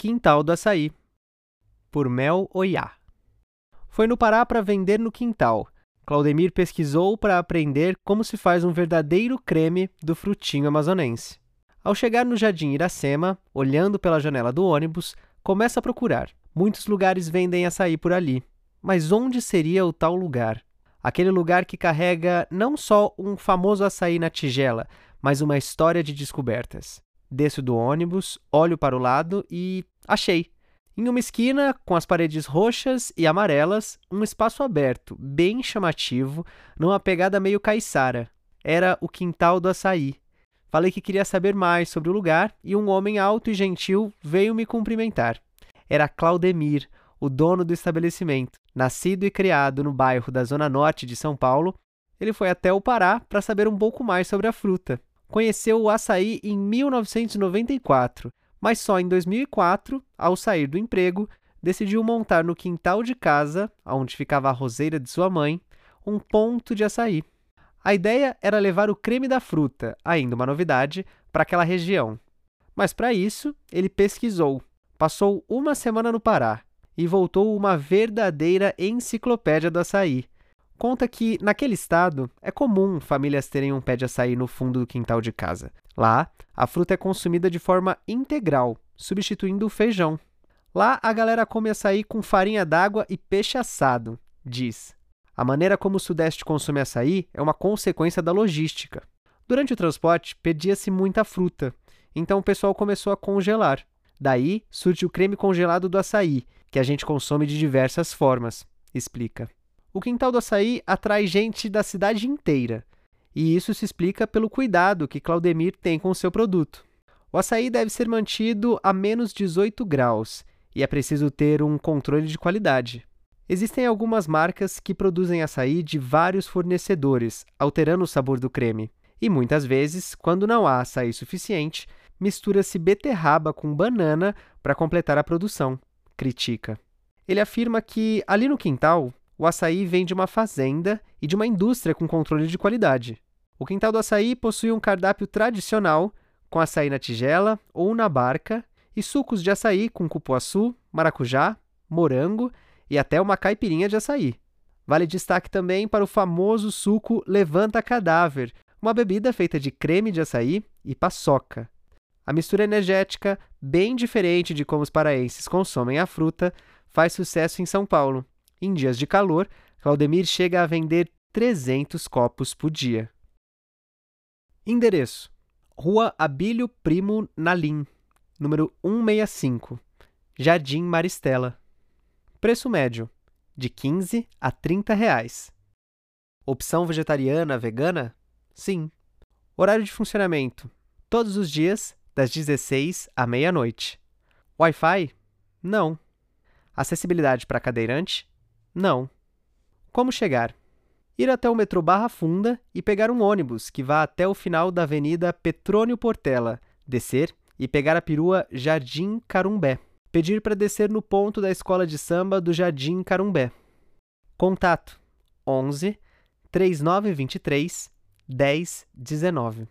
Quintal do Açaí, por Mel Oiá. Foi no Pará para vender no quintal. Claudemir pesquisou para aprender como se faz um verdadeiro creme do frutinho amazonense. Ao chegar no Jardim Iracema, olhando pela janela do ônibus, começa a procurar. Muitos lugares vendem açaí por ali. Mas onde seria o tal lugar? Aquele lugar que carrega não só um famoso açaí na tigela, mas uma história de descobertas. Desço do ônibus, olho para o lado e achei. Em uma esquina, com as paredes roxas e amarelas, um espaço aberto, bem chamativo, numa pegada meio caiçara. Era o quintal do açaí. Falei que queria saber mais sobre o lugar e um homem alto e gentil veio me cumprimentar. Era Claudemir, o dono do estabelecimento. Nascido e criado no bairro da Zona Norte de São Paulo, ele foi até o Pará para saber um pouco mais sobre a fruta. Conheceu o açaí em 1994, mas só em 2004, ao sair do emprego, decidiu montar no quintal de casa, onde ficava a roseira de sua mãe, um ponto de açaí. A ideia era levar o creme da fruta, ainda uma novidade, para aquela região. Mas para isso, ele pesquisou. Passou uma semana no Pará e voltou uma verdadeira enciclopédia do açaí, conta que, naquele estado, é comum famílias terem um pé de açaí no fundo do quintal de casa. Lá, a fruta é consumida de forma integral, substituindo o feijão. Lá, a galera come açaí com farinha d'água e peixe assado, diz. A maneira como o Sudeste consome açaí é uma consequência da logística. Durante o transporte, pedia-se muita fruta, então o pessoal começou a congelar. Daí surge o creme congelado do açaí, que a gente consome de diversas formas, explica. O Quintal do Açaí atrai gente da cidade inteira, e isso se explica pelo cuidado que Claudemir tem com o seu produto. O açaí deve ser mantido a menos 18 graus e é preciso ter um controle de qualidade. Existem algumas marcas que produzem açaí de vários fornecedores, alterando o sabor do creme. E muitas vezes, quando não há açaí suficiente, mistura-se beterraba com banana para completar a produção, critica. Ele afirma que ali no quintal o açaí vem de uma fazenda e de uma indústria com controle de qualidade. O quintal do açaí possui um cardápio tradicional, com açaí na tigela ou na barca, e sucos de açaí com cupuaçu, maracujá, morango e até uma caipirinha de açaí. Vale destaque também para o famoso suco Levanta Cadáver, uma bebida feita de creme de açaí e paçoca. A mistura energética, bem diferente de como os paraenses consomem a fruta, faz sucesso em São Paulo em dias de calor, Claudemir chega a vender 300 copos por dia. Endereço: Rua Abílio Primo Nalim, número 165, Jardim Maristela. Preço médio: de 15 a 30 reais. Opção vegetariana, vegana? Sim. Horário de funcionamento: todos os dias, das 16 à meia-noite. Wi-Fi? Não. Acessibilidade para cadeirante? Não. Como chegar? Ir até o metrô Barra Funda e pegar um ônibus que vá até o final da Avenida Petrônio Portela, descer e pegar a perua Jardim Carumbé. Pedir para descer no ponto da escola de samba do Jardim Carumbé. Contato: 11 3923 1019.